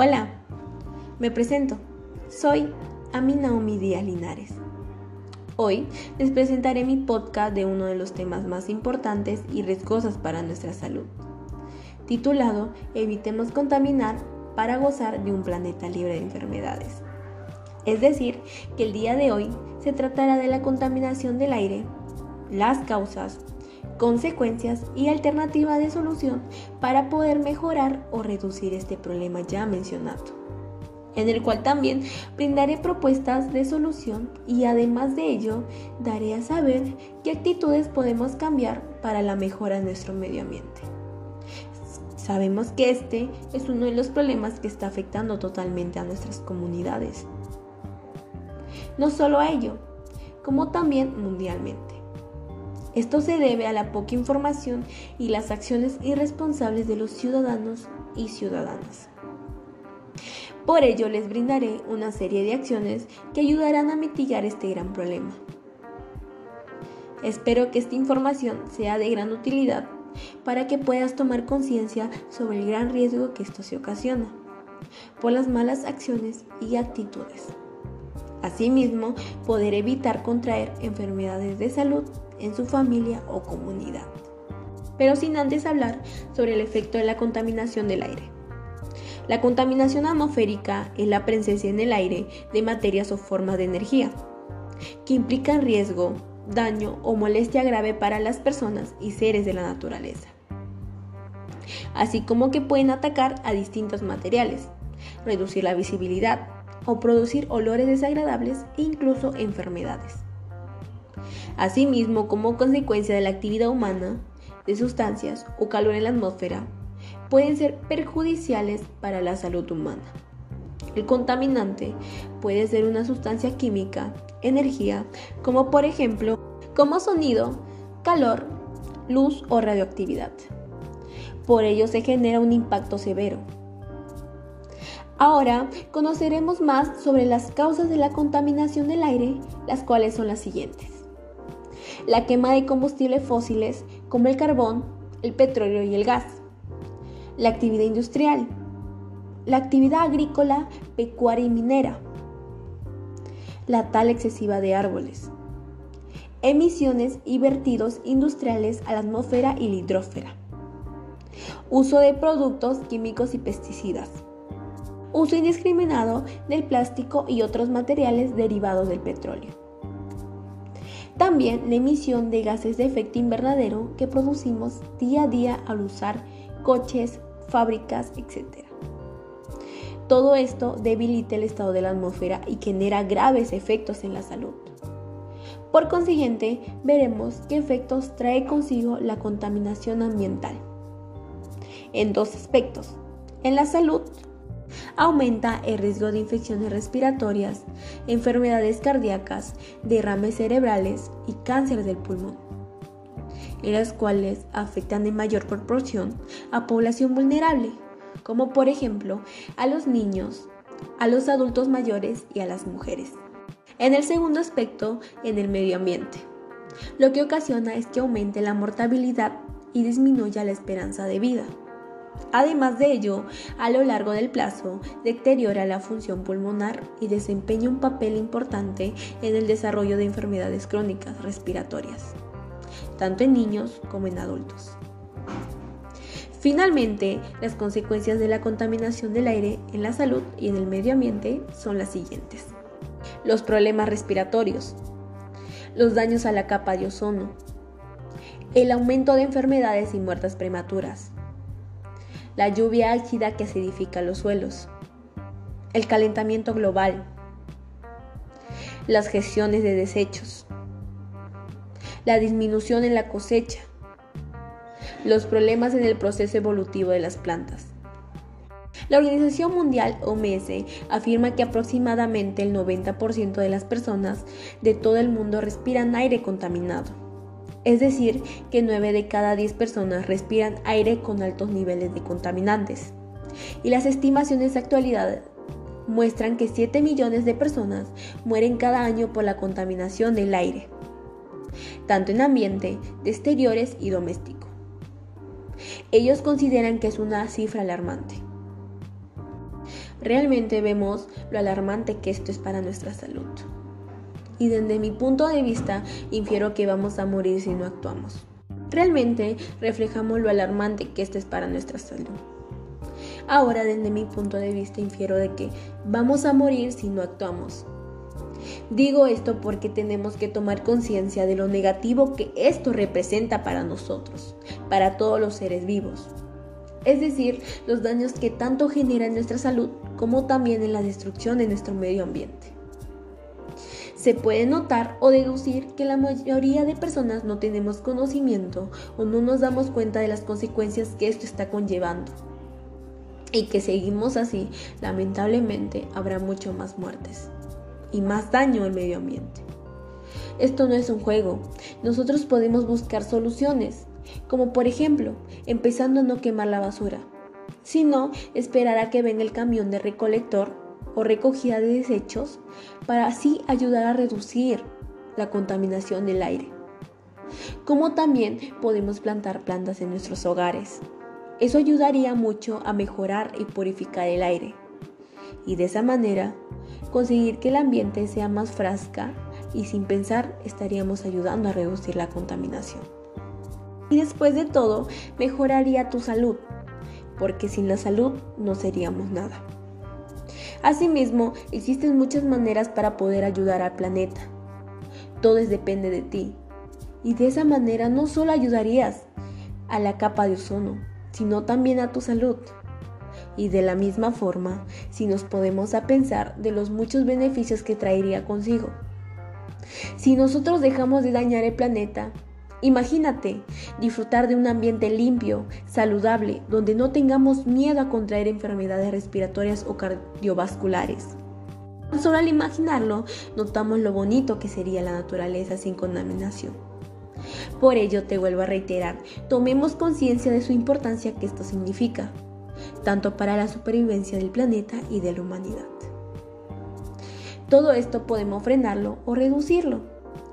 Hola, me presento. Soy Amina Naomi Díaz Linares. Hoy les presentaré mi podcast de uno de los temas más importantes y riesgosos para nuestra salud, titulado Evitemos contaminar para gozar de un planeta libre de enfermedades. Es decir, que el día de hoy se tratará de la contaminación del aire, las causas, consecuencias y alternativas de solución para poder mejorar o reducir este problema ya mencionado, en el cual también brindaré propuestas de solución y además de ello daré a saber qué actitudes podemos cambiar para la mejora de nuestro medio ambiente. Sabemos que este es uno de los problemas que está afectando totalmente a nuestras comunidades. No solo a ello, como también mundialmente. Esto se debe a la poca información y las acciones irresponsables de los ciudadanos y ciudadanas. Por ello les brindaré una serie de acciones que ayudarán a mitigar este gran problema. Espero que esta información sea de gran utilidad para que puedas tomar conciencia sobre el gran riesgo que esto se ocasiona por las malas acciones y actitudes. Asimismo, poder evitar contraer enfermedades de salud en su familia o comunidad. Pero sin antes hablar sobre el efecto de la contaminación del aire. La contaminación atmosférica es la presencia en el aire de materias o formas de energía que implican riesgo, daño o molestia grave para las personas y seres de la naturaleza. Así como que pueden atacar a distintos materiales, reducir la visibilidad o producir olores desagradables e incluso enfermedades. Asimismo, como consecuencia de la actividad humana de sustancias o calor en la atmósfera, pueden ser perjudiciales para la salud humana. El contaminante puede ser una sustancia química, energía, como por ejemplo, como sonido, calor, luz o radioactividad. Por ello se genera un impacto severo. Ahora conoceremos más sobre las causas de la contaminación del aire, las cuales son las siguientes la quema de combustibles fósiles como el carbón, el petróleo y el gas, la actividad industrial, la actividad agrícola, pecuaria y minera, la tala excesiva de árboles, emisiones y vertidos industriales a la atmósfera y la hidrósfera, uso de productos químicos y pesticidas, uso indiscriminado del plástico y otros materiales derivados del petróleo. También la emisión de gases de efecto invernadero que producimos día a día al usar coches, fábricas, etc. Todo esto debilita el estado de la atmósfera y genera graves efectos en la salud. Por consiguiente, veremos qué efectos trae consigo la contaminación ambiental. En dos aspectos, en la salud Aumenta el riesgo de infecciones respiratorias, enfermedades cardíacas, derrames cerebrales y cáncer del pulmón, en las cuales afectan en mayor proporción a población vulnerable, como por ejemplo a los niños, a los adultos mayores y a las mujeres. En el segundo aspecto, en el medio ambiente, lo que ocasiona es que aumente la mortalidad y disminuya la esperanza de vida. Además de ello, a lo largo del plazo, deteriora la función pulmonar y desempeña un papel importante en el desarrollo de enfermedades crónicas respiratorias, tanto en niños como en adultos. Finalmente, las consecuencias de la contaminación del aire en la salud y en el medio ambiente son las siguientes. Los problemas respiratorios, los daños a la capa de ozono, el aumento de enfermedades y muertes prematuras, la lluvia ácida que acidifica los suelos, el calentamiento global, las gestiones de desechos, la disminución en la cosecha, los problemas en el proceso evolutivo de las plantas. La Organización Mundial OMS afirma que aproximadamente el 90% de las personas de todo el mundo respiran aire contaminado. Es decir, que 9 de cada 10 personas respiran aire con altos niveles de contaminantes. Y las estimaciones de muestran que 7 millones de personas mueren cada año por la contaminación del aire, tanto en ambiente, de exteriores y doméstico. Ellos consideran que es una cifra alarmante. realmente vemos lo alarmante que esto es para nuestra salud. Y desde mi punto de vista, infiero que vamos a morir si no actuamos. Realmente reflejamos lo alarmante que esto es para nuestra salud. Ahora, desde mi punto de vista, infiero de que vamos a morir si no actuamos. Digo esto porque tenemos que tomar conciencia de lo negativo que esto representa para nosotros, para todos los seres vivos. Es decir, los daños que tanto genera en nuestra salud como también en la destrucción de nuestro medio ambiente. Se puede notar o deducir que la mayoría de personas no tenemos conocimiento o no nos damos cuenta de las consecuencias que esto está conllevando. Y que seguimos así, lamentablemente habrá mucho más muertes y más daño al medio ambiente. Esto no es un juego, nosotros podemos buscar soluciones, como por ejemplo, empezando a no quemar la basura, sino esperar a que venga el camión de recolector o recogida de desechos para así ayudar a reducir la contaminación del aire. Como también podemos plantar plantas en nuestros hogares. Eso ayudaría mucho a mejorar y purificar el aire. Y de esa manera conseguir que el ambiente sea más frasca y sin pensar estaríamos ayudando a reducir la contaminación. Y después de todo, mejoraría tu salud, porque sin la salud no seríamos nada. Asimismo, existen muchas maneras para poder ayudar al planeta. Todo depende de ti. Y de esa manera no solo ayudarías a la capa de ozono, sino también a tu salud. Y de la misma forma, si nos podemos a pensar de los muchos beneficios que traería consigo. Si nosotros dejamos de dañar el planeta, imagínate disfrutar de un ambiente limpio, saludable, donde no tengamos miedo a contraer enfermedades respiratorias o cardiovasculares. Solo al imaginarlo, notamos lo bonito que sería la naturaleza sin contaminación. Por ello, te vuelvo a reiterar, tomemos conciencia de su importancia que esto significa tanto para la supervivencia del planeta y de la humanidad. Todo esto podemos frenarlo o reducirlo,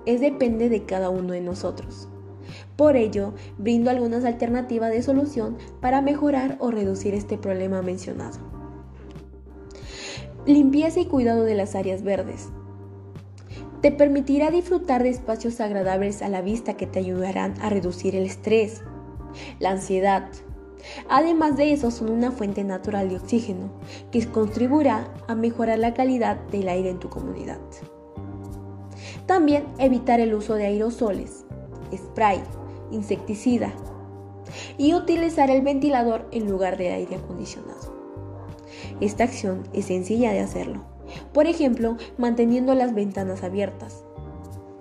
es depende de cada uno de nosotros. Por ello, brindo algunas alternativas de solución para mejorar o reducir este problema mencionado. Limpieza y cuidado de las áreas verdes. Te permitirá disfrutar de espacios agradables a la vista que te ayudarán a reducir el estrés, la ansiedad, Además de eso, son una fuente natural de oxígeno que contribuirá a mejorar la calidad del aire en tu comunidad. También evitar el uso de aerosoles, spray, insecticida y utilizar el ventilador en lugar de aire acondicionado. Esta acción es sencilla de hacerlo. Por ejemplo, manteniendo las ventanas abiertas.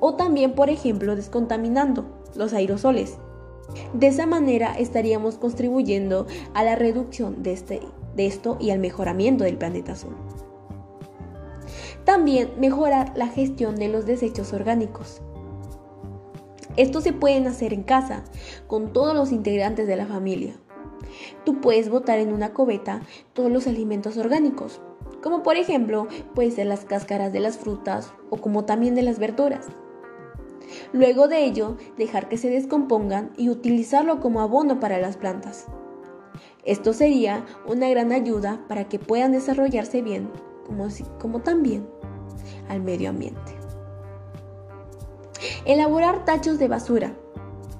O también, por ejemplo, descontaminando los aerosoles de esa manera estaríamos contribuyendo a la reducción de, este, de esto y al mejoramiento del planeta azul. También mejorar la gestión de los desechos orgánicos. Esto se pueden hacer en casa, con todos los integrantes de la familia. Tú puedes botar en una cubeta todos los alimentos orgánicos, como por ejemplo puede ser las cáscaras de las frutas o como también de las verduras. Luego de ello, dejar que se descompongan y utilizarlo como abono para las plantas. Esto sería una gran ayuda para que puedan desarrollarse bien, como, como también al medio ambiente. Elaborar tachos de basura.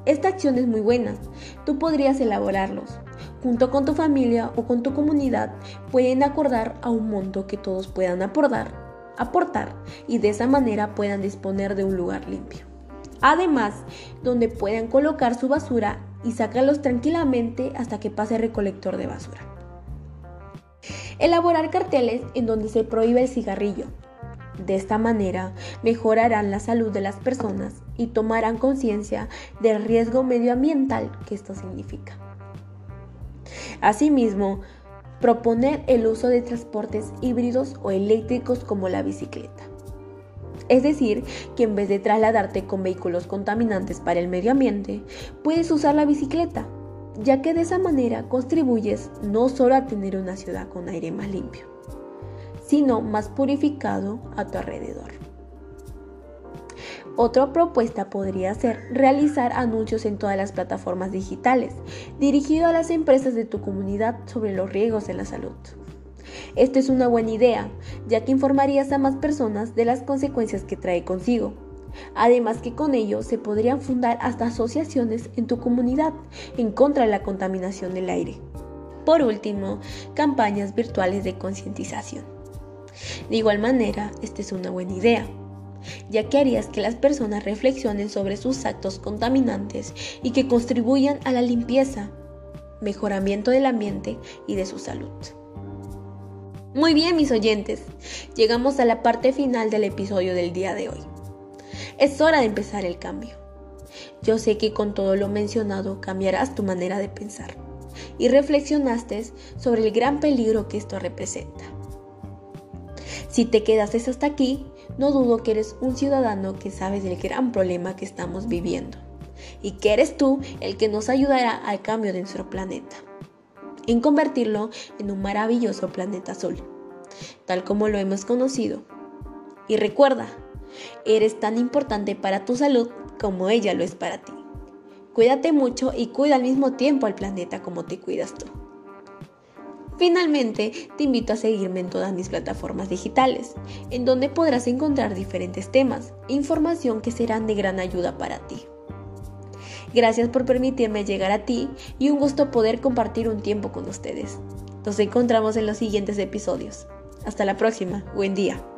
Esta acción es muy buena. Tú podrías elaborarlos. Junto con tu familia o con tu comunidad pueden acordar a un monto que todos puedan aportar, aportar y de esa manera puedan disponer de un lugar limpio. Además, donde puedan colocar su basura y sacarlos tranquilamente hasta que pase el recolector de basura. Elaborar carteles en donde se prohíbe el cigarrillo. De esta manera mejorarán la salud de las personas y tomarán conciencia del riesgo medioambiental que esto significa. Asimismo, proponer el uso de transportes híbridos o eléctricos como la bicicleta. Es decir, que en vez de trasladarte con vehículos contaminantes para el medio ambiente, puedes usar la bicicleta, ya que de esa manera contribuyes no solo a tener una ciudad con aire más limpio, sino más purificado a tu alrededor. Otra propuesta podría ser realizar anuncios en todas las plataformas digitales, dirigido a las empresas de tu comunidad sobre los riesgos de la salud. Esta es una buena idea, ya que informarías a más personas de las consecuencias que trae consigo. Además que con ello se podrían fundar hasta asociaciones en tu comunidad en contra de la contaminación del aire. Por último, campañas virtuales de concientización. De igual manera, esta es una buena idea, ya que harías que las personas reflexionen sobre sus actos contaminantes y que contribuyan a la limpieza, mejoramiento del ambiente y de su salud. Muy bien, mis oyentes, llegamos a la parte final del episodio del día de hoy. Es hora de empezar el cambio. Yo sé que con todo lo mencionado cambiarás tu manera de pensar y reflexionaste sobre el gran peligro que esto representa. Si te quedas hasta aquí, no dudo que eres un ciudadano que sabes del gran problema que estamos viviendo y que eres tú el que nos ayudará al cambio de nuestro planeta en convertirlo en un maravilloso planeta azul, tal como lo hemos conocido. Y recuerda, eres tan importante para tu salud como ella lo es para ti. Cuídate mucho y cuida al mismo tiempo al planeta como te cuidas tú. Finalmente, te invito a seguirme en todas mis plataformas digitales, en donde podrás encontrar diferentes temas e información que serán de gran ayuda para ti. Gracias por permitirme llegar a ti y un gusto poder compartir un tiempo con ustedes. Nos encontramos en los siguientes episodios. Hasta la próxima. Buen día.